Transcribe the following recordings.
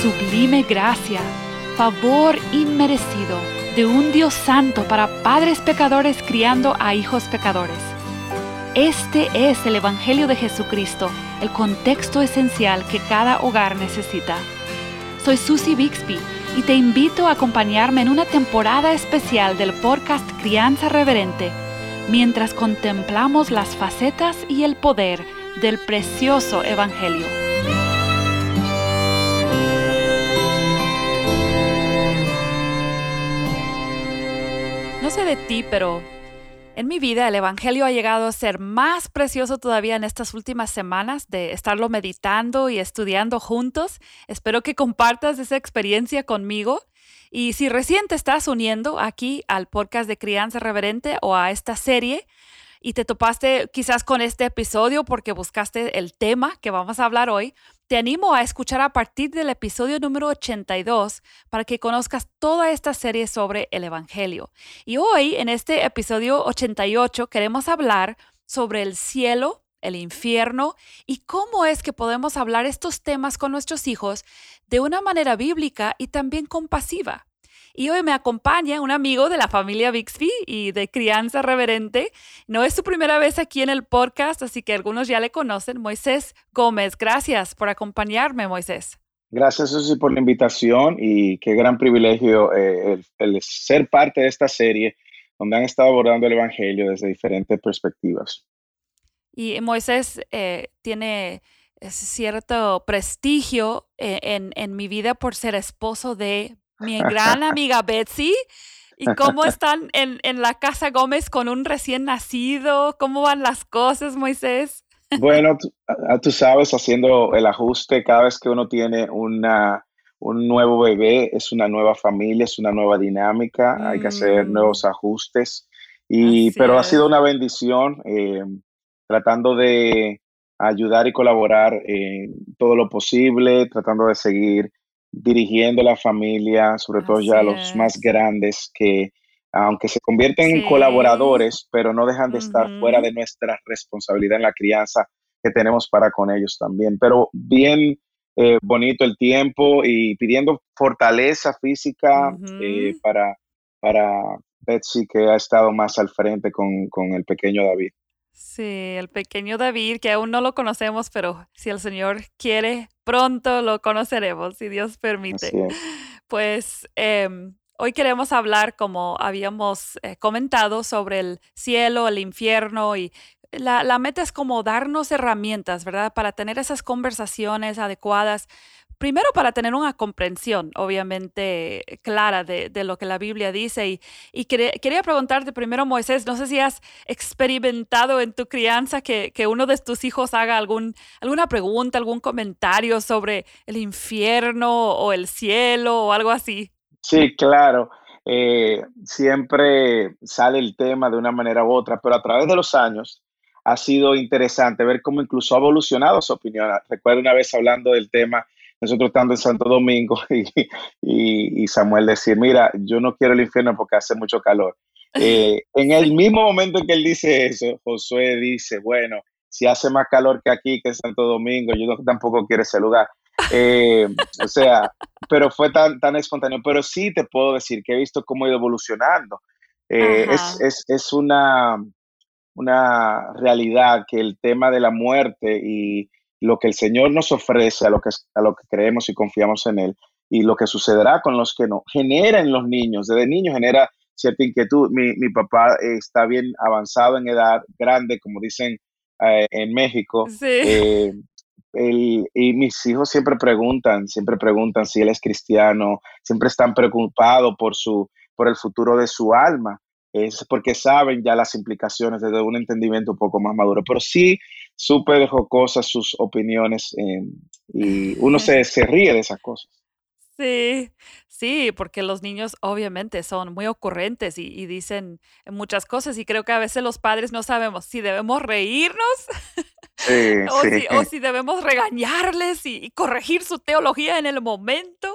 sublime gracia, favor inmerecido de un Dios santo para padres pecadores criando a hijos pecadores. Este es el Evangelio de Jesucristo, el contexto esencial que cada hogar necesita. Soy Susie Bixby y te invito a acompañarme en una temporada especial del podcast Crianza Reverente, mientras contemplamos las facetas y el poder del precioso Evangelio. No sé de ti, pero en mi vida el Evangelio ha llegado a ser más precioso todavía en estas últimas semanas de estarlo meditando y estudiando juntos. Espero que compartas esa experiencia conmigo. Y si recién te estás uniendo aquí al podcast de Crianza Reverente o a esta serie, y te topaste quizás con este episodio porque buscaste el tema que vamos a hablar hoy, te animo a escuchar a partir del episodio número 82 para que conozcas toda esta serie sobre el Evangelio. Y hoy, en este episodio 88, queremos hablar sobre el cielo, el infierno y cómo es que podemos hablar estos temas con nuestros hijos de una manera bíblica y también compasiva. Y hoy me acompaña un amigo de la familia Bixby y de Crianza Reverente. No es su primera vez aquí en el podcast, así que algunos ya le conocen. Moisés Gómez, gracias por acompañarme, Moisés. Gracias, Susi, por la invitación y qué gran privilegio eh, el, ser parte de esta serie donde han estado abordando el Evangelio desde diferentes perspectivas. Y Moisés eh, tiene cierto prestigio eh, en, en, mi vida por ser esposo de mi gran amiga Betsy. ¿Y cómo están en, en, la casa Gómez con un recién nacido? ¿Cómo van las cosas, Moisés? Bueno, tú, sabes, haciendo el ajuste, cada vez que uno tiene una, un nuevo bebé, es una nueva familia, es una nueva dinámica, hay que hacer mm. nuevos ajustes. Y, pero ha sido una bendición eh, tratando de ayudar y colaborar en todo lo posible, tratando de seguir dirigiendo la familia, sobre todo ya los más grandes, que aunque se convierten en colaboradores, pero no dejan de estar fuera de nuestra responsabilidad en la crianza que tenemos para con ellos también. Pero bien eh, bonito el tiempo y pidiendo fortaleza física eh, para, para Betsy, que ha estado más al frente con, con el pequeño David. Sí, el pequeño David, que aún no lo conocemos, pero si el Señor quiere, pronto lo conoceremos, si Dios permite. Pues em, hoy queremos hablar, como habíamos eh, comentado, sobre el cielo, el infierno y la, la meta es como darnos herramientas, ¿verdad? Para tener esas conversaciones adecuadas primero para tener una comprensión, obviamente, clara de, lo que la Biblia dice. Y, y quería, preguntarte primero, Moisés, no sé si has experimentado en tu crianza que, uno de tus hijos haga algún, alguna pregunta, algún comentario sobre el infierno o el cielo o algo así. Sí, claro. Eh, siempre sale el tema de una manera u otra, pero a través de los años ha sido interesante ver cómo incluso ha evolucionado su opinión. Recuerdo una vez hablando del tema nosotros estando en Santo Domingo y, Samuel decir, mira, yo no quiero el infierno porque hace mucho calor. Eh, en el mismo momento en que él dice eso, Josué dice, bueno, si hace más calor que aquí, que en Santo Domingo, yo tampoco quiero ese lugar. Eh, o sea, pero fue tan, tan espontáneo. Pero sí te puedo decir que he visto cómo ha ido evolucionando. Eh, es, es, una, una realidad que el tema de la muerte y lo que el Señor nos ofrece, a lo que, a lo que creemos y confiamos en Él, y lo que sucederá con los que no, genera en los niños, desde niños genera cierta inquietud. Mi, mi papá está bien avanzado en edad, grande, como dicen eh, en México. Eh, y mis hijos siempre preguntan, siempre preguntan si él es cristiano, siempre están preocupados por, su, por el futuro de su alma es porque saben ya las implicaciones desde un entendimiento un poco más maduro. Pero sí, supe dejó cosas, sus opiniones, y uno se, se ríe de esas cosas. Sí, sí, porque los niños obviamente son muy ocurrentes y, dicen muchas cosas y creo que a veces los padres no sabemos si debemos reírnos o, Si, debemos regañarles y, corregir su teología en el momento.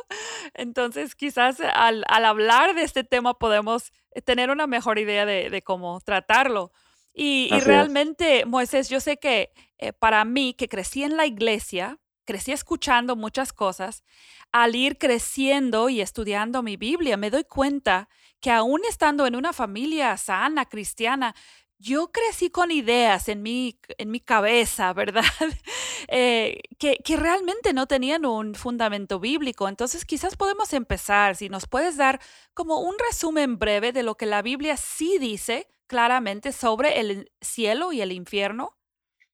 Entonces quizás al, hablar de este tema podemos tener una mejor idea de, cómo tratarlo. Y, realmente, Moisés, yo sé que eh, para mí, que crecí en la iglesia, crecí escuchando muchas cosas, al ir creciendo y estudiando mi Biblia, me doy cuenta que aún estando en una familia sana, cristiana, yo crecí con ideas en mi, en mi cabeza, ¿verdad? Eh, que, que, realmente no tenían un fundamento bíblico. Entonces quizás podemos empezar, si nos puedes dar como un resumen breve de lo que la Biblia sí dice claramente sobre el cielo y el infierno.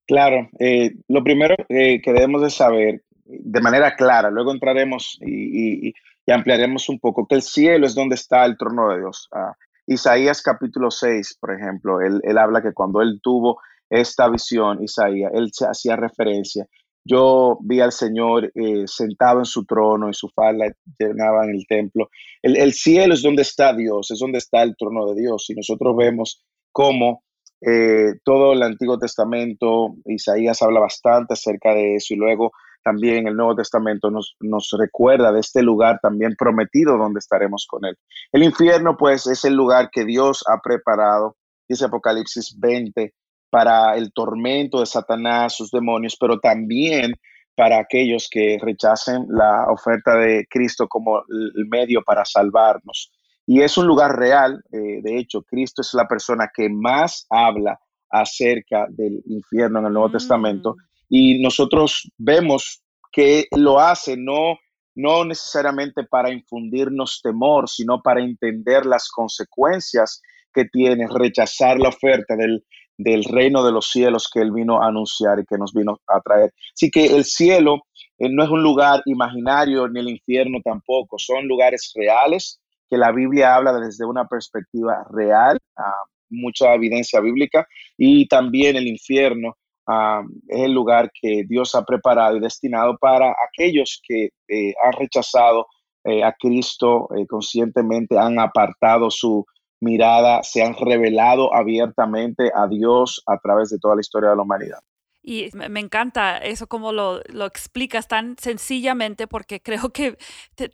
Claro, eh, lo primero eh, que debemos de saber de manera clara, luego entraremos y, ampliaremos un poco, que el cielo es donde está el trono de Dios. Ah, Isaías capítulo 6, por ejemplo, él, habla que cuando él tuvo esta visión, Isaías, él se hacía referencia. Yo vi al Señor eh, sentado en su trono y su falda llenaba en el templo. El, cielo es donde está Dios, es donde está el trono de Dios. Y nosotros vemos cómo eh, todo el Antiguo Testamento, Isaías habla bastante acerca de eso y luego también el Nuevo Testamento nos, nos, recuerda de este lugar también prometido donde estaremos con Él. El infierno, pues, es el lugar que Dios ha preparado, dice Apocalipsis 20, para el tormento de Satanás, sus demonios, pero también para aquellos que rechacen la oferta de Cristo como el medio para salvarnos. Y es un lugar real, eh, de hecho, Cristo es la persona que más habla acerca del infierno en el Nuevo Testamento mm y nosotros vemos que lo hace no, no necesariamente para infundirnos temor, sino para entender las consecuencias que tiene rechazar la oferta del, del reino de los cielos que Él vino a anunciar y que nos vino a traer. Así que el cielo eh, no es un lugar imaginario ni el infierno tampoco, son lugares reales que la Biblia habla desde una perspectiva real, ah, mucha evidencia bíblica, y también el infierno es el lugar que Dios ha preparado y destinado para aquellos que eh, han rechazado eh, a Cristo conscientemente, han apartado su mirada, se han revelado abiertamente a Dios a través de toda la historia de la humanidad. Y me encanta eso como lo, lo explicas tan sencillamente porque creo que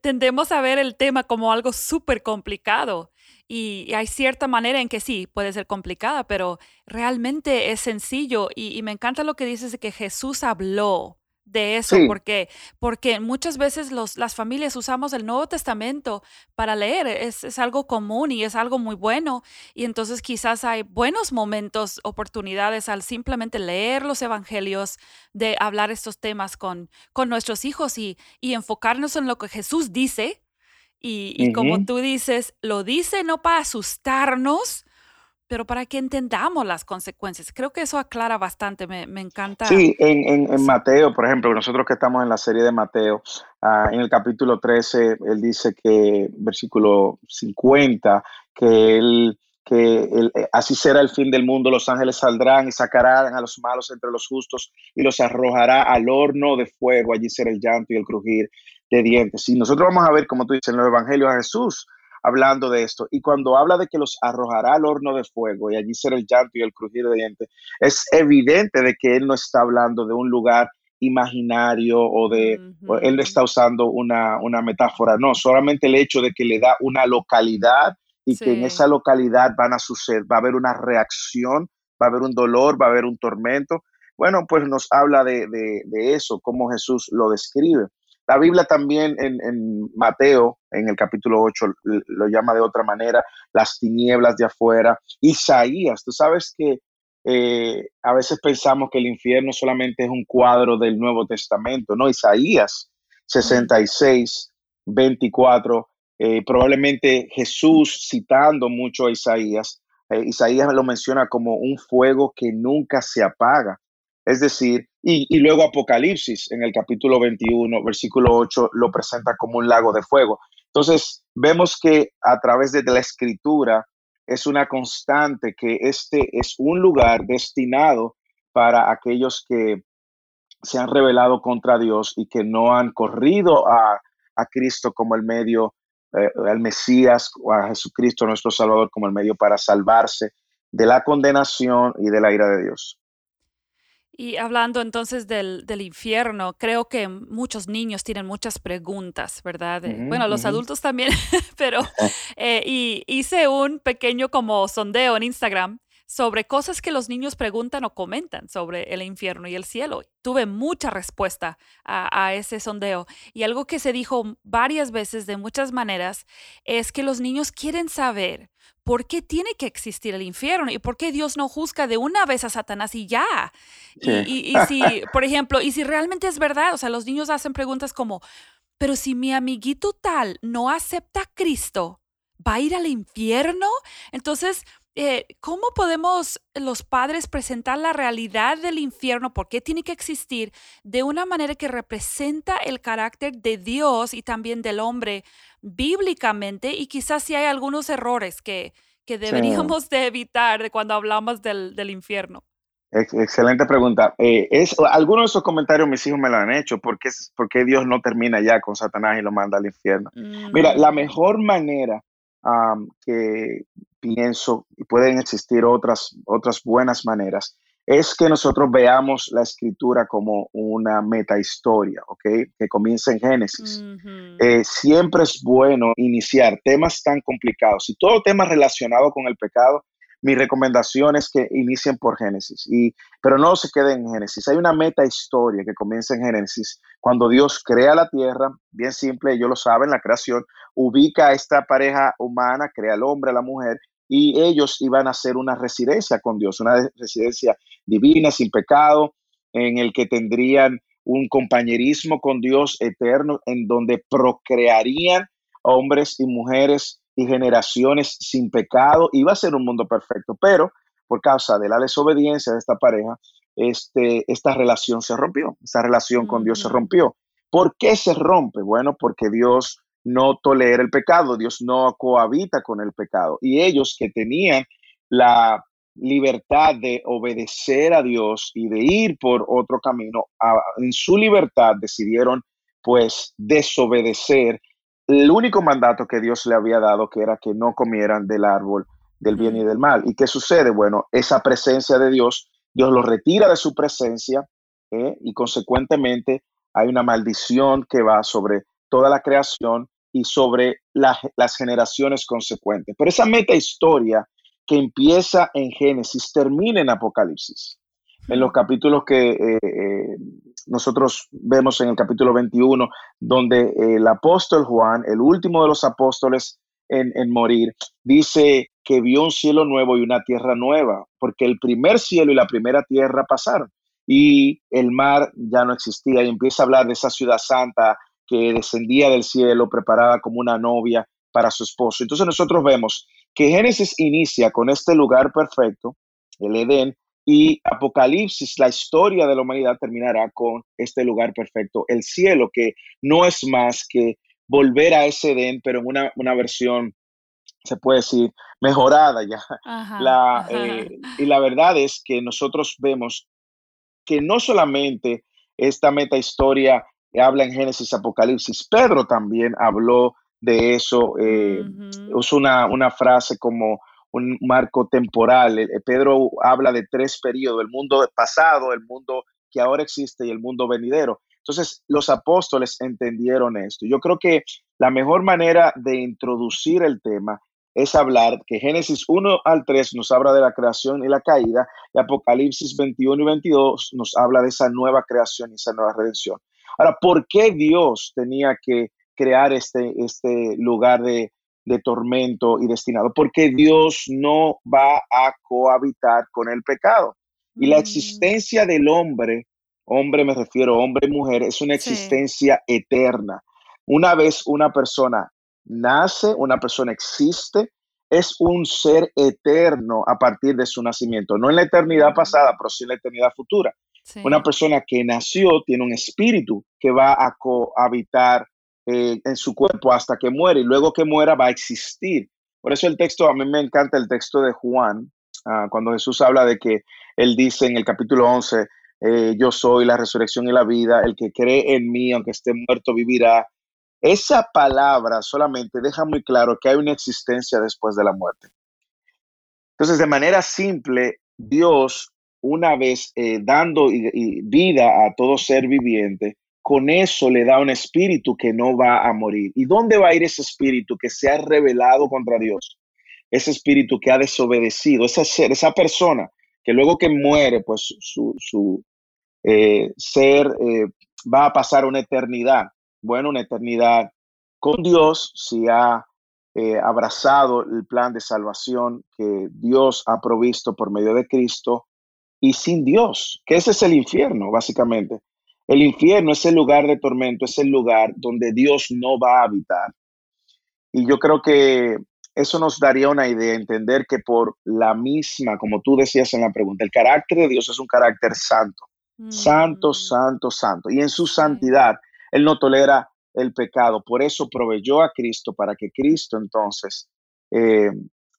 tendemos a ver el tema como algo súper complicado. Y, hay cierta manera en que sí, puede ser complicada, pero realmente es sencillo. Y, me encanta lo que dices de que Jesús habló de eso, porque, porque muchas veces los, las familias usamos el Nuevo Testamento para leer, es, es, algo común y es algo muy bueno, y entonces quizás hay buenos momentos, oportunidades al simplemente leer los evangelios, de hablar estos temas con, con nuestros hijos y, y enfocarnos en lo que Jesús dice y, como tú dices, lo dice no para asustarnos, pero para que entendamos las consecuencias. Creo que eso aclara bastante, me, encanta. Sí, en, en, Mateo, por ejemplo, nosotros que estamos en la serie de Mateo, ah, en el capítulo 13, él dice que, versículo 50, que él que eh, así será el fin del mundo, los ángeles saldrán y sacarán a los malos entre los justos y los arrojará al horno de fuego, allí será el llanto y el crujir de dientes. Y nosotros vamos a ver, como tú dices, en los evangelios a Jesús hablando de esto. Y cuando habla de que los arrojará al horno de fuego y allí será el llanto y el crujir de dientes, es evidente de que él no está hablando de un lugar imaginario o de, él no está usando una, una, metáfora, no, solamente el hecho de que le da una localidad y que en esa localidad van a suceder, va a haber una reacción, va a haber un dolor, va a haber un tormento. Bueno, pues nos habla de, de, de eso, cómo Jesús lo describe. La Biblia también en, Mateo, en el capítulo 8, lo llama de otra manera, las tinieblas de afuera. Isaías, tú sabes que eh, a veces pensamos que el infierno solamente es un cuadro del Nuevo Testamento, ¿no? Isaías 66, 24, eh, probablemente Jesús citando mucho a Isaías, eh, Isaías lo menciona como un fuego que nunca se apaga. Es decir, y, luego Apocalipsis en el capítulo 21, versículo 8, lo presenta como un lago de fuego. Entonces, vemos que a través de la escritura es una constante que este es un lugar destinado para aquellos que se han rebelado contra Dios y que no han corrido a, Cristo como el medio, eh, al Mesías o a Jesucristo nuestro Salvador como el medio para salvarse de la condenación y de la ira de Dios. Y hablando entonces del, infierno, creo que muchos niños tienen muchas preguntas, ¿verdad? bueno, los adultos también, pero eh, y hice un pequeño como sondeo en Instagram sobre cosas que los niños preguntan o comentan sobre el infierno y el cielo. Tuve mucha respuesta a, ese sondeo y algo que se dijo varias veces de muchas maneras es que los niños quieren saber por qué tiene que existir el infierno y por qué Dios no juzga de una vez a Satanás y ya. Y, y si, por ejemplo, y si realmente es verdad, o sea, los niños hacen preguntas como, pero si mi amiguito tal no acepta a Cristo, ¿va a ir al infierno? Entonces, eh, ¿cómo podemos los padres presentar la realidad del infierno? ¿Por qué tiene que existir de una manera que representa el carácter de Dios y también del hombre bíblicamente? Y quizás si hay algunos errores que, que deberíamos de evitar cuando hablamos del, del infierno. Excelente pregunta. Eh, es, algunos de esos comentarios mis hijos me lo han hecho. ¿Por qué, porque Dios no termina ya con Satanás y lo manda al infierno? Mira, la mm. mejor manera que pienso, y pueden existir otras, otras buenas maneras, es que nosotros veamos la escritura como una meta historia, ¿ok? Que comienza en Génesis. Eh, siempre es bueno iniciar temas tan complicados y todo tema relacionado con el pecado mi recomendación es que inicien por Génesis, y, pero no se queden en Génesis. Hay una meta historia que comienza en Génesis, cuando Dios crea la tierra, bien simple, ellos lo saben, la creación, ubica a esta pareja humana, crea al hombre, a la mujer, y ellos iban a hacer una residencia con Dios, una residencia divina, sin pecado, en el que tendrían un compañerismo con Dios eterno, en donde procrearían hombres y mujeres y generaciones sin pecado. Iba a ser un mundo perfecto, pero por causa de la desobediencia de esta pareja, este, esta relación se rompió, esta relación con Dios se rompió. ¿Por qué se rompe? Bueno, porque Dios no tolera el pecado, Dios no cohabita con el pecado. Y ellos que tenían la libertad de obedecer a Dios y de ir por otro camino, en su libertad decidieron pues desobedecer el único mandato que Dios le había dado, que era que no comieran del árbol del bien y del mal. ¿Y qué sucede? Bueno, esa presencia de Dios, Dios lo retira de su presencia ¿eh? y consecuentemente hay una maldición que va sobre toda la creación y sobre las generaciones consecuentes. Pero esa meta historia que empieza en Génesis termina en Apocalipsis. En los capítulos que eh, eh, nosotros vemos en el capítulo 21, donde el apóstol Juan, el último de los apóstoles en, morir, dice que vio un cielo nuevo y una tierra nueva, porque el primer cielo y la primera tierra pasaron y el mar ya no existía. Y empieza a hablar de esa ciudad santa que descendía del cielo preparada como una novia para su esposo. Entonces nosotros vemos que Génesis inicia con este lugar perfecto, el Edén, y Apocalipsis, la historia de la humanidad terminará con este lugar perfecto, el cielo, que no es más que volver a ese Edén, pero en una, versión, se puede decir, mejorada ya. la, eh, y la verdad es que nosotros vemos que no solamente esta meta historia habla en Génesis, Apocalipsis, Pedro también habló de eso, eh, usó una, una frase como un marco temporal. Eh, Pedro habla de tres periodos, el mundo pasado, el mundo que ahora existe y el mundo venidero. Entonces, los apóstoles entendieron esto. Yo creo que la mejor manera de introducir el tema es hablar que Génesis 1 al 3 nos habla de la creación y la caída, y Apocalipsis 21 y 22 nos habla de esa nueva creación y esa nueva redención. Ahora, ¿por qué Dios tenía que crear este, este lugar de, de tormento y destinado, porque Dios no va a cohabitar con el pecado. Y la mm. existencia del hombre, hombre me refiero, hombre y mujer, es una existencia eterna. Una vez una persona nace, una persona existe, es un ser eterno a partir de su nacimiento, no en la eternidad pasada, pero sí en la eternidad futura. Una persona que nació tiene un espíritu que va a cohabitar eh, en su cuerpo hasta que muere y luego que muera va a existir. Por eso el texto, a mí me encanta el texto de Juan, ah, cuando Jesús habla de que él dice en el capítulo 11, eh, yo soy la resurrección y la vida, el que cree en mí, aunque esté muerto, vivirá. Esa palabra solamente deja muy claro que hay una existencia después de la muerte. Entonces, de manera simple, Dios, una vez eh, dando vida a todo ser viviente, con eso le da un espíritu que no va a morir. ¿Y dónde va a ir ese espíritu que se ha revelado contra Dios? ese espíritu que ha desobedecido, ese ser, esa persona que luego que muere, pues su, su eh, ser eh, va a pasar una eternidad, bueno, una eternidad con Dios si ha abrazado el plan de salvación que Dios ha provisto por medio de Cristo y sin Dios, que ese es el infierno, básicamente. El infierno es el lugar de tormento, es el lugar donde Dios no va a habitar. Y yo creo que eso nos daría una idea, entender que por la misma, como tú decías en la pregunta, el carácter de Dios es un carácter santo, santo, santo, santo. Y en su santidad, Él no tolera el pecado. Por eso proveyó a Cristo para que Cristo entonces eh,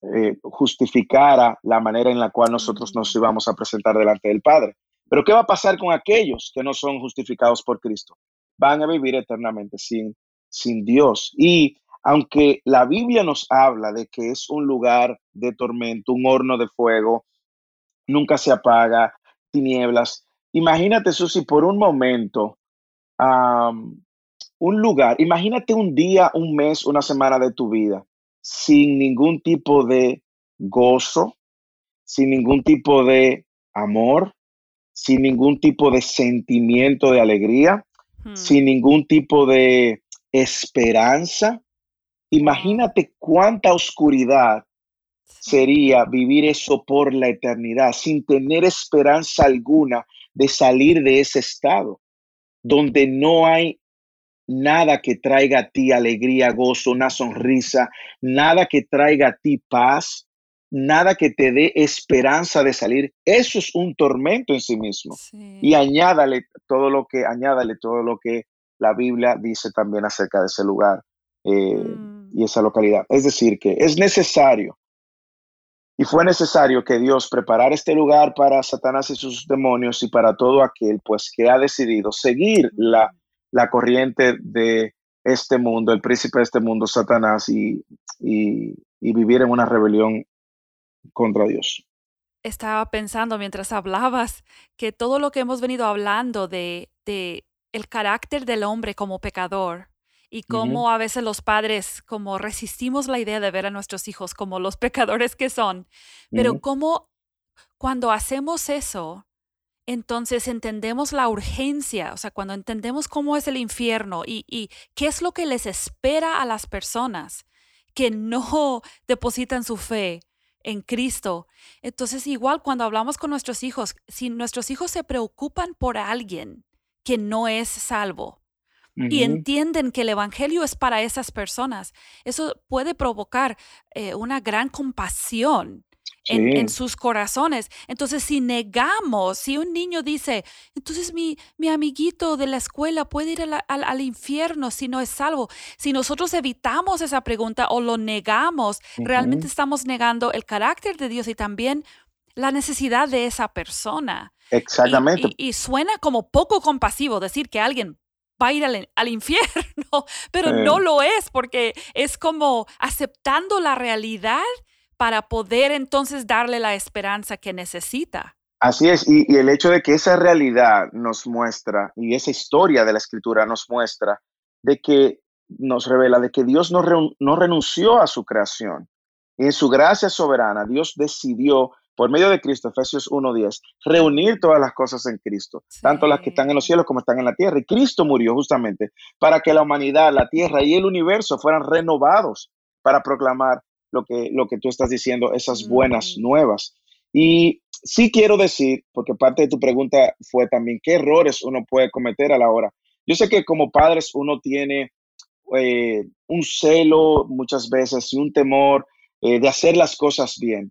eh, justificara la manera en la cual nosotros nos íbamos a presentar delante del Padre. Pero ¿qué va a pasar con aquellos que no son justificados por Cristo? Van a vivir eternamente sin, sin Dios. Y aunque la Biblia nos habla de que es un lugar de tormento, un horno de fuego, nunca se apaga, tinieblas, imagínate, si por un momento, un lugar, imagínate un día, un mes, una semana de tu vida sin ningún tipo de gozo, sin ningún tipo de amor, sin ningún tipo de sentimiento de alegría, hmm. sin ningún tipo de esperanza. Imagínate cuánta oscuridad sería vivir eso por la eternidad, sin tener esperanza alguna de salir de ese estado, donde no hay nada que traiga a ti alegría, gozo, una sonrisa, nada que traiga a ti paz, nada que te dé esperanza de salir. Eso es un tormento en sí mismo. Y añádale todo lo que, añádale todo lo que la Biblia dice también acerca de ese lugar eh, mm. y esa localidad. Es decir, que es necesario y fue necesario que Dios preparara este lugar para Satanás y sus demonios y para todo aquel pues que ha decidido seguir la la corriente de este mundo, el príncipe de este mundo, Satanás, y, vivir en una rebelión contra Dios. Estaba pensando mientras hablabas que todo lo que hemos venido hablando de, de el carácter del hombre como pecador y cómo a veces los padres como resistimos la idea de ver a nuestros hijos como los pecadores que son, pero cómo cuando hacemos eso entonces entendemos la urgencia, o sea, cuando entendemos cómo es el infierno y, qué es lo que les espera a las personas que no depositan su fe en Cristo. Entonces, igual cuando hablamos con nuestros hijos, si nuestros hijos se preocupan por alguien que no es salvo, y entienden que el Evangelio es para esas personas, eso puede provocar eh, una gran compasión en, sus corazones. Entonces, si negamos, si un niño dice, entonces mi, mi amiguito de la escuela puede ir al, infierno si no es salvo, si nosotros evitamos esa pregunta o lo negamos, realmente estamos negando el carácter de Dios y también la necesidad de esa persona. Exactamente. Y, suena como poco compasivo decir que alguien va a ir al, infierno, pero no lo es porque es como aceptando la realidad para poder entonces darle la esperanza que necesita. Así es, y, el hecho de que esa realidad nos muestra, y esa historia de la escritura nos muestra, de que nos revela de que Dios no, no renunció a su creación. Y en su gracia soberana, Dios decidió, por medio de Cristo, Efesios 1.10, reunir todas las cosas en Cristo, tanto las que están en los cielos como están en la tierra. Y Cristo murió justamente para que la humanidad, la tierra y el universo fueran renovados para proclamar lo que, lo que tú estás diciendo, esas buenas mm. nuevas. Y sí quiero decir, porque parte de tu pregunta fue también, ¿qué errores uno puede cometer a la hora? Yo sé que como padres uno tiene eh, un celo muchas veces y un temor eh, de hacer las cosas bien,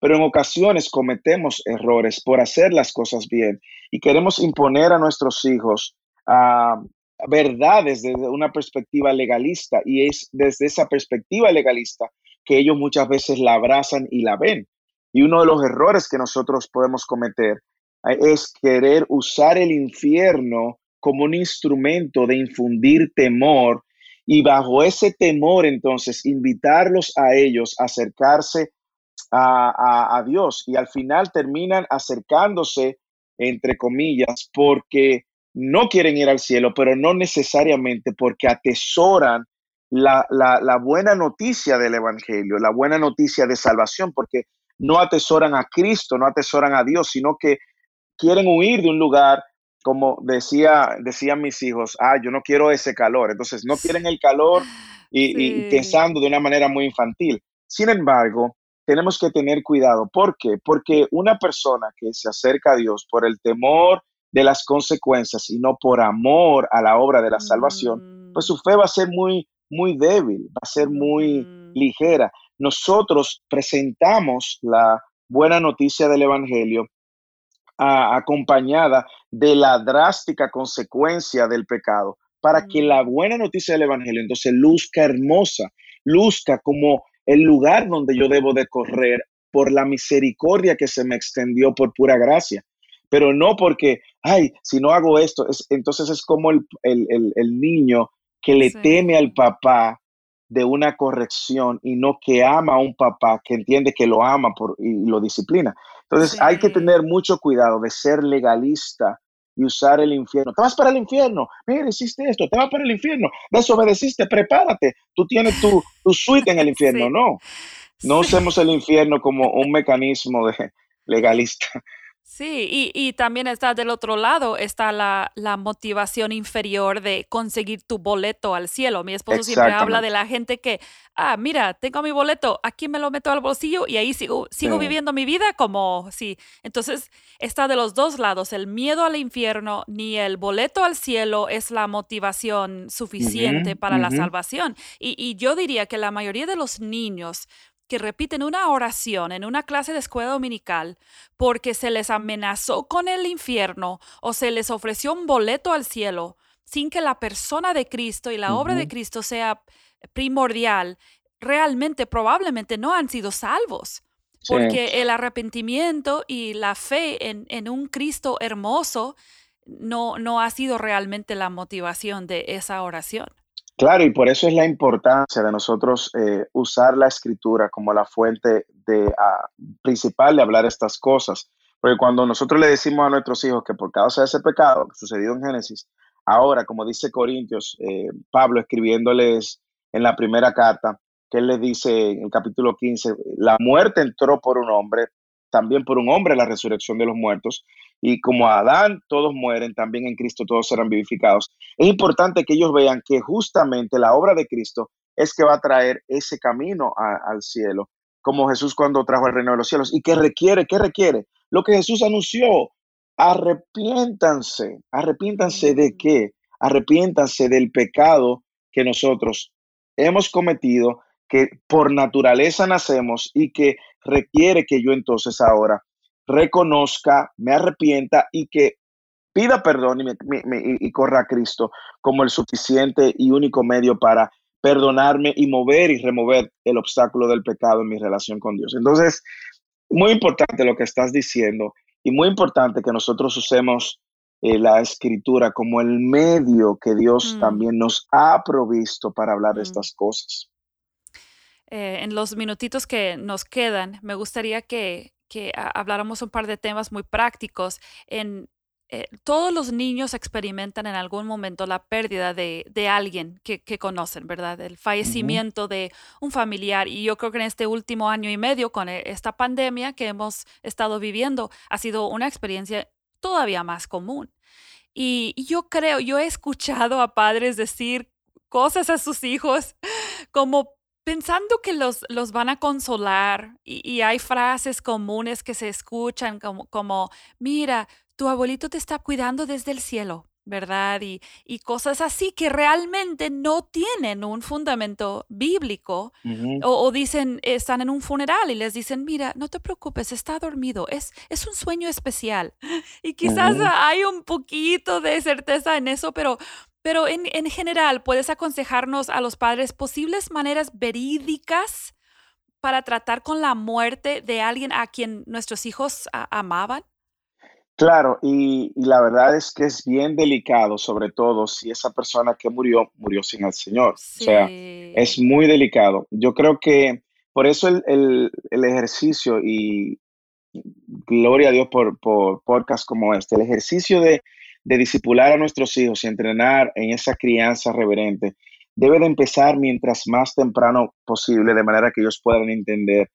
pero en ocasiones cometemos errores por hacer las cosas bien y queremos imponer a nuestros hijos a verdades desde una perspectiva legalista y es desde esa perspectiva legalista que ellos muchas veces la abrazan y la ven. Y uno de los errores que nosotros podemos cometer eh, es querer usar el infierno como un instrumento de infundir temor y bajo ese temor entonces invitarlos a ellos a acercarse a, a, Dios y al final terminan acercándose entre comillas porque no quieren ir al cielo, pero no necesariamente porque atesoran la, la, buena noticia del Evangelio, la buena noticia de salvación, porque no atesoran a Cristo, no atesoran a Dios, sino que quieren huir de un lugar, como decía, decían mis hijos, ah, yo no quiero ese calor, entonces no quieren el calor y, pensando de una manera muy infantil. Sin embargo, tenemos que tener cuidado. ¿Por qué? Porque una persona que se acerca a Dios por el temor de las consecuencias y no por amor a la obra de la salvación, pues su fe va a ser muy, muy débil, va a ser muy mm. ligera. Nosotros presentamos la buena noticia del Evangelio acompañada de la drástica consecuencia del pecado, para que la mm. buena noticia del Evangelio entonces luzca hermosa, luzca como el lugar donde yo debo de correr por la misericordia que se me extendió por pura gracia pero no porque, ay, si no hago esto, es, entonces es como el, niño que le teme al papá de una corrección y no que ama a un papá que entiende que lo ama por, y lo disciplina. Entonces hay que tener mucho cuidado de ser legalista y usar el infierno. Te vas para el infierno. Mira, hiciste esto. Te vas para el infierno. Desobedeciste. Prepárate. Tú tienes tu, tu suite en el infierno. No. No usemos el infierno como un mecanismo de legalista. Sí, y, también está del otro lado, está la, motivación inferior de conseguir tu boleto al cielo. Mi esposo siempre habla de la gente que, ah, mira, tengo mi boleto, aquí me lo meto al bolsillo y ahí sigo, sigo viviendo mi vida como, sí. Entonces, está de los dos lados, el miedo al infierno ni el boleto al cielo es la motivación suficiente para la salvación. Y, y yo diría que la mayoría de los niños que repiten una oración en una clase de escuela dominical porque se les amenazó con el infierno o se les ofreció un boleto al cielo sin que la persona de Cristo y la obra de Cristo sea primordial, realmente probablemente no han sido salvos. Porque el arrepentimiento y la fe en, en un Cristo hermoso no, no ha sido realmente la motivación de esa oración. Claro, y por eso es la importancia de nosotros eh, usar la escritura como la fuente ah, principal de hablar estas cosas. Porque cuando nosotros le decimos a nuestros hijos que por causa de ese pecado sucedido en Génesis, ahora, como dice Corintios, eh, Pablo escribiéndoles en la primera carta, que él les dice en el capítulo 15, la muerte entró por un hombre, también por un hombre la resurrección de los muertos, y como Adán todos mueren, también en Cristo todos serán vivificados. Es importante que ellos vean que justamente la obra de Cristo es que va a traer ese camino al cielo, como Jesús cuando trajo el reino de los cielos. ¿Y qué requiere? ¿Qué requiere? Lo que Jesús anunció, arrepiéntanse. ¿Arrepiéntanse de qué? Arrepiéntanse del pecado que nosotros hemos cometido, que por naturaleza nacemos y que requiere que yo entonces ahora reconozca, me arrepienta y que pida perdón y, corra a Cristo como el suficiente y único medio para perdonarme y mover y remover el obstáculo del pecado en mi relación con Dios. Entonces, muy importante lo que estás diciendo y muy importante que nosotros usemos eh, la escritura como el medio que Dios mm. también nos ha provisto para hablar de mm. estas cosas. Eh, en los minutitos que nos quedan, me gustaría que, habláramos un par de temas muy prácticos. En, eh, todos los niños experimentan en algún momento la pérdida de, alguien que, conocen, ¿verdad? El fallecimiento de un familiar. Y yo creo que en este último año y medio, con e, esta pandemia que hemos estado viviendo, ha sido una experiencia todavía más común. y yo creo, yo he escuchado a padres decir cosas a sus hijos como pensando que los, los van a consolar y, hay frases comunes que se escuchan como, como, mira, tu abuelito te está cuidando desde el cielo, ¿verdad? Y, y cosas así que realmente no tienen un fundamento bíblico o, dicen, están en un funeral y les dicen, mira, no te preocupes, está dormido, es, es un sueño especial. Y quizás hay un poquito de certeza en eso, pero pero en, general, ¿puedes aconsejarnos a los padres posibles maneras verídicas para tratar con la muerte de alguien a quien nuestros hijos amaban? Claro, y, la verdad es que es bien delicado, sobre todo si esa persona que murió murió sin el Señor. O sea, es muy delicado. Yo creo que por eso el, ejercicio, y gloria a Dios por, por podcast como este, el ejercicio de de disipular a nuestros hijos y entrenar en esa crianza reverente debe de empezar mientras más temprano posible, de manera que ellos puedan entender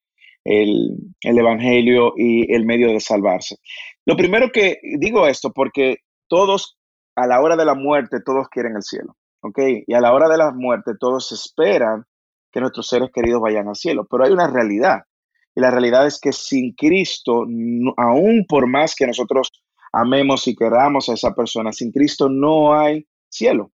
el, Evangelio y el medio de salvarse. Lo primero que digo esto porque todos, a la hora de la muerte, todos quieren el cielo, ¿ok? Y a la hora de la muerte, todos esperan que nuestros seres queridos vayan al cielo, pero hay una realidad. Y la realidad es que sin Cristo, aún por más que nosotros amemos y queramos a esa persona, sin Cristo no hay cielo.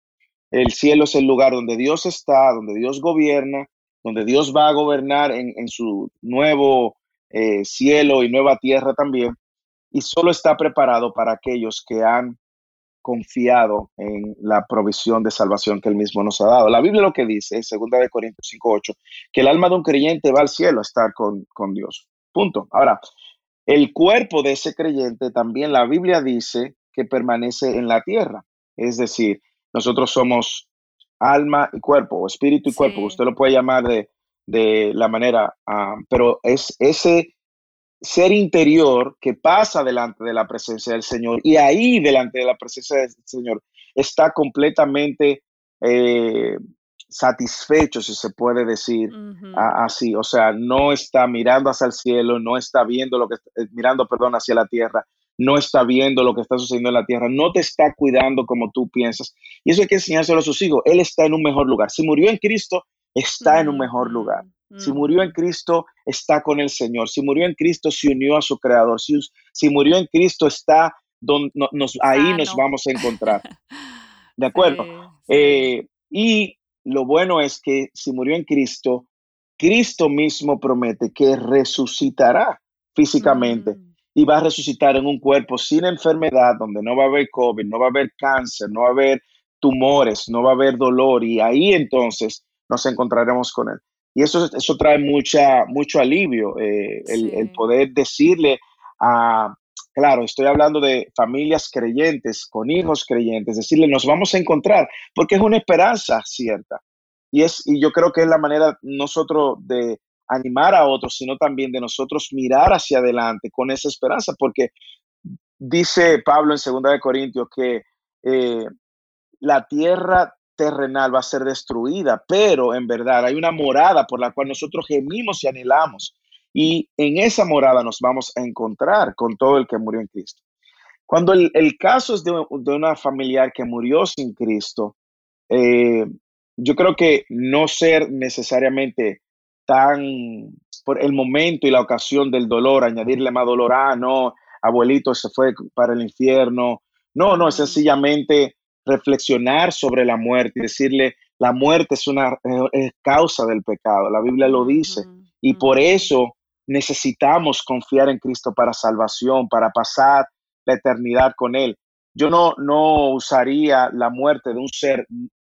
El cielo es el lugar donde Dios está, donde Dios gobierna, donde Dios va a gobernar en, su nuevo eh, cielo y nueva tierra también, y solo está preparado para aquellos que han confiado en la provisión de salvación que él mismo nos ha dado. La Biblia lo que dice, en 2 de Corintios 5.8, que el alma de un creyente va al cielo a estar con, con Dios. Punto. Ahora, el cuerpo de ese creyente también la Biblia dice que permanece en la tierra. Es decir, nosotros somos alma y cuerpo, o espíritu y cuerpo, usted lo puede llamar de, la manera, ah, pero es ese ser interior que pasa delante de la presencia del Señor y ahí delante de la presencia del Señor está completamente eh, satisfecho, si se puede decir así. O sea, no está mirando hacia el cielo, no está viendo lo que, eh, mirando, perdón, hacia la tierra, no está viendo lo que está sucediendo en la tierra, no te está cuidando como tú piensas. Y eso hay que enseñárselo a sus hijos. Él está en un mejor lugar. Si murió en Cristo, está en un mejor lugar. Si murió en Cristo, está con el Señor. Si murió en Cristo, se unió a su Creador. Si, si murió en Cristo, está donde nos, ahí nos vamos a encontrar. ¿De acuerdo? Eh, y lo bueno es que si murió en Cristo, Cristo mismo promete que resucitará físicamente. Mm y va a resucitar en un cuerpo sin enfermedad, donde no va a haber COVID, no va a haber cáncer, no va a haber tumores, no va a haber dolor y ahí entonces nos encontraremos con Él. Y eso, eso trae mucha, mucho alivio, eh, el, poder decirle a, claro, estoy hablando de familias creyentes, con hijos creyentes, decirle, nos vamos a encontrar, porque es una esperanza cierta. Y, es, y yo creo que es la manera nosotros de, animar a otros, sino también de nosotros mirar hacia adelante con esa esperanza, porque dice Pablo en 2 de Corintios que eh, la tierra terrenal va a ser destruida, pero en verdad hay una morada por la cual nosotros gemimos y anhelamos. Y en esa morada nos vamos a encontrar con todo el que murió en Cristo. Cuando el, caso es de, una familiar que murió sin Cristo, eh, yo creo que no ser necesariamente tan por el momento y la ocasión del dolor, añadirle más dolor, ah, no, abuelito se fue para el infierno. No, no, es sencillamente reflexionar sobre la muerte y decirle, la muerte es una causa del pecado, la Biblia lo dice, y por eso necesitamos confiar en Cristo para salvación, para pasar la eternidad con Él. Yo no, no usaría la muerte de un ser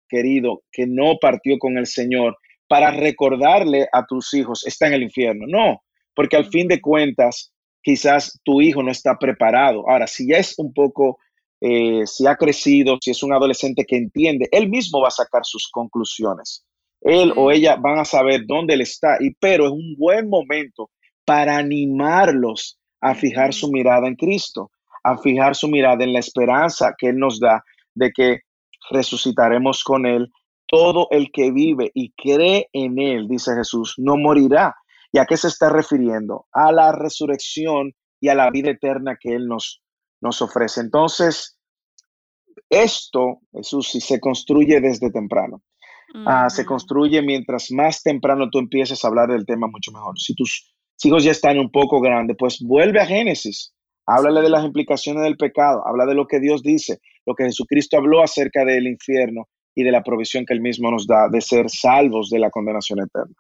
querido que no partió con el Señor para recordarle a tus hijos, está en el infierno. No, porque al fin de cuentas, quizás tu hijo no está preparado. Ahora, si ya es un poco, eh, si ha crecido, si es un adolescente que entiende, él mismo va a sacar sus conclusiones. Él o ella van a saber dónde él está, y, pero es un buen momento para animarlos a fijar su mirada en Cristo, a fijar su mirada en la esperanza que Él nos da de que resucitaremos con Él todo el que vive y cree en Él, dice Jesús, no morirá. ¿Y a qué se está refiriendo? A la resurrección y a la vida eterna que Él nos, nos ofrece. Entonces, esto, Jesús, si se construye desde temprano. Ah, se construye mientras más temprano tú empieces a hablar del tema, mucho mejor. Si tus hijos ya están un poco grandes, pues vuelve a Génesis. Háblale de las implicaciones del pecado, habla de lo que Dios dice, lo que Jesucristo habló acerca del infierno y de la provisión que Él mismo nos da de ser salvos de la condenación eterna.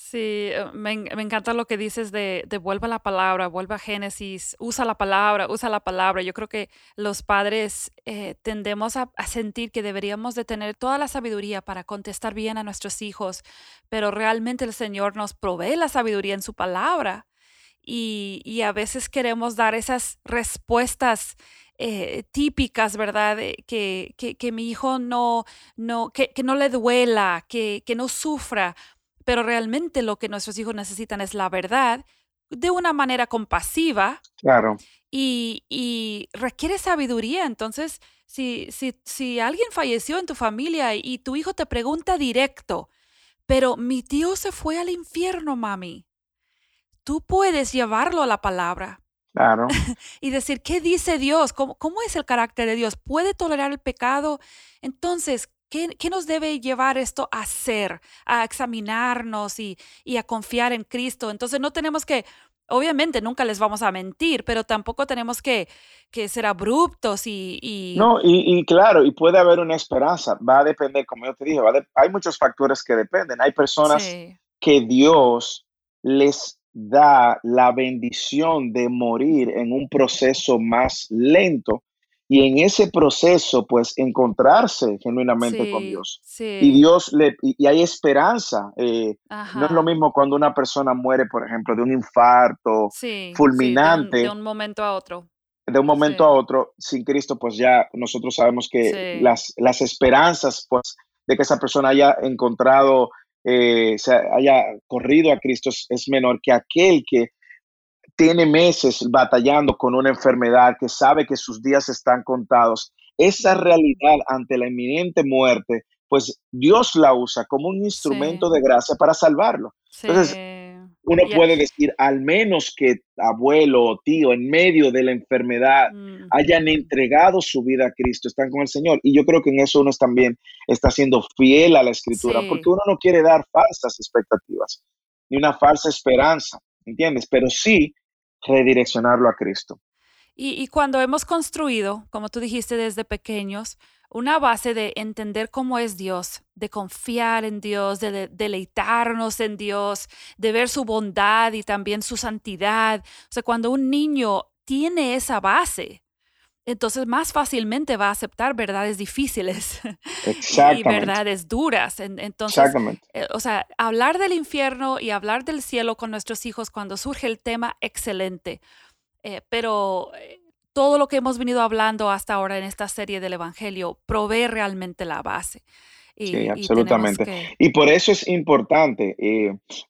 Sí, eh, me, encanta lo que dices de, de, vuelve a la palabra, vuelve a Génesis, usa la palabra, usa la palabra. Yo creo que los padres eh, tendemos a, sentir que deberíamos de tener toda la sabiduría para contestar bien a nuestros hijos, pero realmente el Señor nos provee la sabiduría en su palabra y, y a veces queremos dar esas respuestas eh, típicas, ¿verdad? Que, que, mi hijo no, no que, no le duela, que, que no sufra, pero realmente lo que nuestros hijos necesitan es la verdad de una manera compasiva. Claro. y, requiere sabiduría. Entonces, si, si, si alguien falleció en tu familia y tu hijo te pregunta directo, pero mi tío se fue al infierno, mami, tú puedes llevarlo a la palabra. Claro. y decir, ¿qué dice Dios? ¿Cómo, ¿Cómo, es el carácter de Dios? ¿Puede tolerar el pecado? Entonces, ¿qué, qué nos debe llevar esto a hacer? A examinarnos y, y a confiar en Cristo. Entonces, no tenemos que Obviamente nunca les vamos a mentir, pero tampoco tenemos que, ser abruptos y, No, y, claro, y puede haber una esperanza. Va a depender, como yo te dije, hay muchos factores que dependen. Hay personas que Dios les da la bendición de morir en un proceso más lento y en ese proceso, pues, encontrarse genuinamente con Dios. Y Dios le, y, hay esperanza. Eh, no es lo mismo cuando una persona muere, por ejemplo, de un infarto fulminante. de, un, momento a otro. De un momento a otro, sin Cristo, pues ya nosotros sabemos que las, las esperanzas, pues, de que esa persona haya encontrado, eh, se haya corrido a Cristo es menor que aquel que tiene meses batallando con una enfermedad, que sabe que sus días están contados, esa realidad ante la inminente muerte, pues Dios la usa como un instrumento de gracia para salvarlo. Entonces, uno puede decir, al menos que abuelo o tío en medio de la enfermedad hayan entregado su vida a Cristo, están con el Señor. Y yo creo que en eso uno también está siendo fiel a la escritura, porque uno no quiere dar falsas expectativas, ni una falsa esperanza, ¿entiendes? Pero sí redireccionarlo a Cristo. Y, cuando hemos construido, como tú dijiste desde pequeños, una base de entender cómo es Dios, de confiar en Dios, de, deleitarnos en Dios, de ver su bondad y también su santidad. O sea, cuando un niño tiene esa base, entonces más fácilmente va a aceptar verdades difíciles y verdades duras. Entonces, eh, o sea, hablar del infierno y hablar del cielo con nuestros hijos cuando surge el tema, excelente. Eh, pero eh, todo lo que hemos venido hablando hasta ahora en esta serie del Evangelio provee realmente la base. sí, absolutamente. Y por eso es importante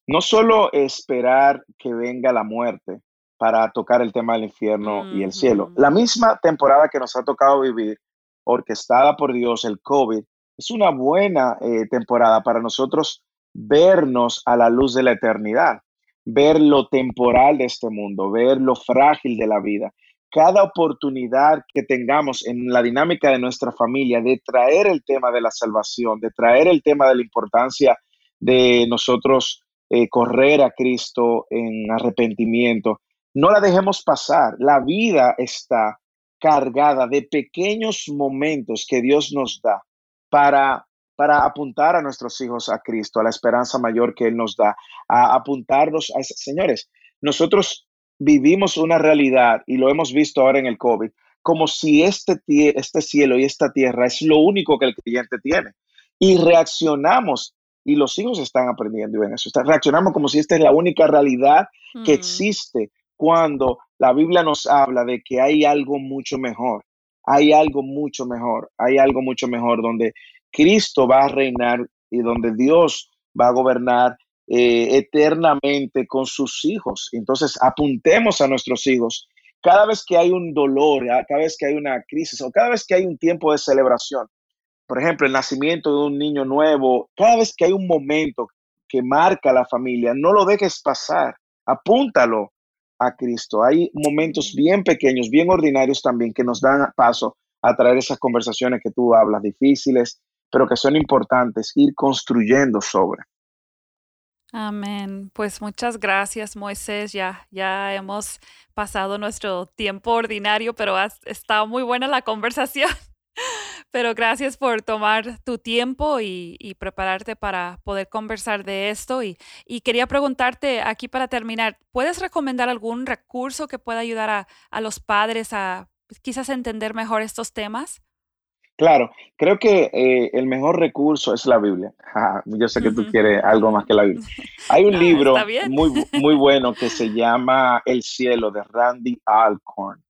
no solo esperar que venga la muerte, para tocar el tema del infierno y el cielo. La misma temporada que nos ha tocado vivir, orquestada por Dios, el COVID, es una buena eh, temporada para nosotros vernos a la luz de la eternidad, ver lo temporal de este mundo, ver lo frágil de la vida. Cada oportunidad que tengamos en la dinámica de nuestra familia de traer el tema de la salvación, de traer el tema de la importancia de nosotros eh, correr a Cristo en arrepentimiento, no la dejemos pasar. La vida está cargada de pequeños momentos que Dios nos da para, para apuntar a nuestros hijos a Cristo, a la esperanza mayor que Él nos da, a apuntarnos a... Señores, nosotros vivimos una realidad y lo hemos visto ahora en el COVID, como si este, este cielo y esta tierra es lo único que el creyente tiene. Y reaccionamos, y los hijos están aprendiendo en eso, reaccionamos como si esta es la única realidad que existe cuando la Biblia nos habla de que hay algo mucho mejor, hay algo mucho mejor, hay algo mucho mejor donde Cristo va a reinar y donde Dios va a gobernar eh, eternamente con sus hijos. Entonces, apuntemos a nuestros hijos. Cada vez que hay un dolor, cada vez que hay una crisis o cada vez que hay un tiempo de celebración, por ejemplo, el nacimiento de un niño nuevo, cada vez que hay un momento que marca a la familia, no lo dejes pasar, apúntalo, a Cristo. Hay momentos bien pequeños, bien ordinarios también que nos dan paso a traer esas conversaciones que tú hablas, difíciles, pero que son importantes, ir construyendo sobre. Amén. Pues muchas gracias, Moisés. Ya, ya hemos pasado nuestro tiempo ordinario, pero ha estado muy buena la conversación. Pero gracias por tomar tu tiempo y, prepararte para poder conversar de esto. Y, quería preguntarte aquí para terminar, ¿puedes recomendar algún recurso que pueda ayudar a, los padres a pues, quizás entender mejor estos temas? Claro, creo que eh, el mejor recurso es la Biblia. yo sé que tú quieres algo más que la Biblia. Hay un libro muy, muy bueno que se llama El cielo de Randy Alcorn.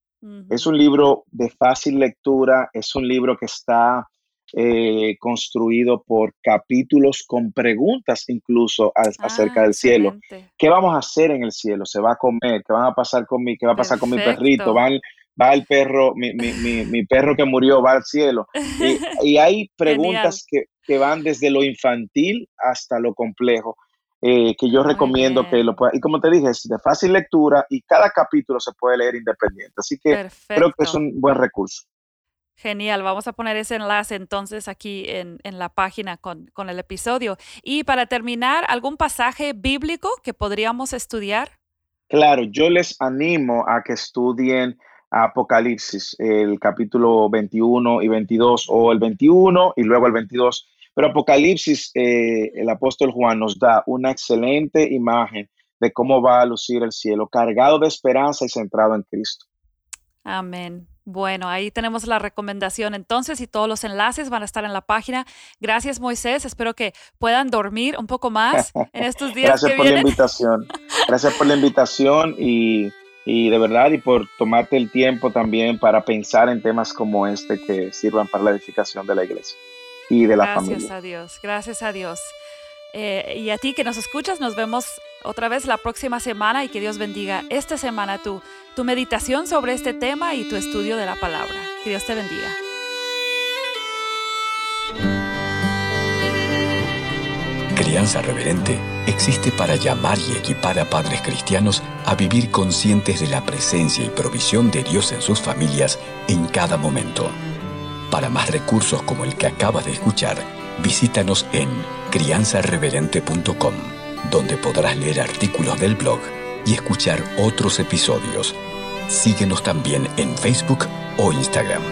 Es un libro de fácil lectura, es un libro que está eh, construido por capítulos con preguntas incluso acerca Ah, del cielo. ¿Qué vamos a hacer en el cielo? ¿Se va a comer? ¿Qué van a pasar con mi, qué va a pasar con mi perrito? ¿Va el, va el perro, mi, mi, mi, mi perro que murió, va al cielo? Y, y hay preguntas que, que van desde lo infantil hasta lo complejo, eh, que yo recomiendo que lo puedan. Y como te dije, es de fácil lectura y cada capítulo se puede leer independiente. Así que creo que es un buen recurso. Genial. Vamos a poner ese enlace entonces aquí en, en la página con, con el episodio. Y para terminar, ¿algún pasaje bíblico que podríamos estudiar? Claro, yo les animo a que estudien Apocalipsis, el capítulo 21 y 22, o el 21 y luego el 22. Pero Apocalipsis, eh, el apóstol Juan nos da una excelente imagen de cómo va a lucir el cielo, cargado de esperanza y centrado en Cristo. Amén. Bueno, ahí tenemos la recomendación entonces y todos los enlaces van a estar en la página. Gracias, Moisés. Espero que puedan dormir un poco más en estos días Gracias que por la invitación. Gracias por la invitación y, y de verdad y por tomarte el tiempo también para pensar en temas como este que sirvan para la edificación de la iglesia y de la Gracias familia. a Dios, gracias a Dios. Eh, y a ti que nos escuchas, nos vemos otra vez la próxima semana y que Dios bendiga esta semana tu, tu meditación sobre este tema y tu estudio de la palabra. Que Dios te bendiga. Crianza Reverente existe para llamar y equipar a padres cristianos a vivir conscientes de la presencia y provisión de Dios en sus familias en cada momento. Para más recursos como el que acabas de escuchar, visítanos en crianzareverente.com, donde podrás leer artículos del blog y escuchar otros episodios. Síguenos también en Facebook o Instagram.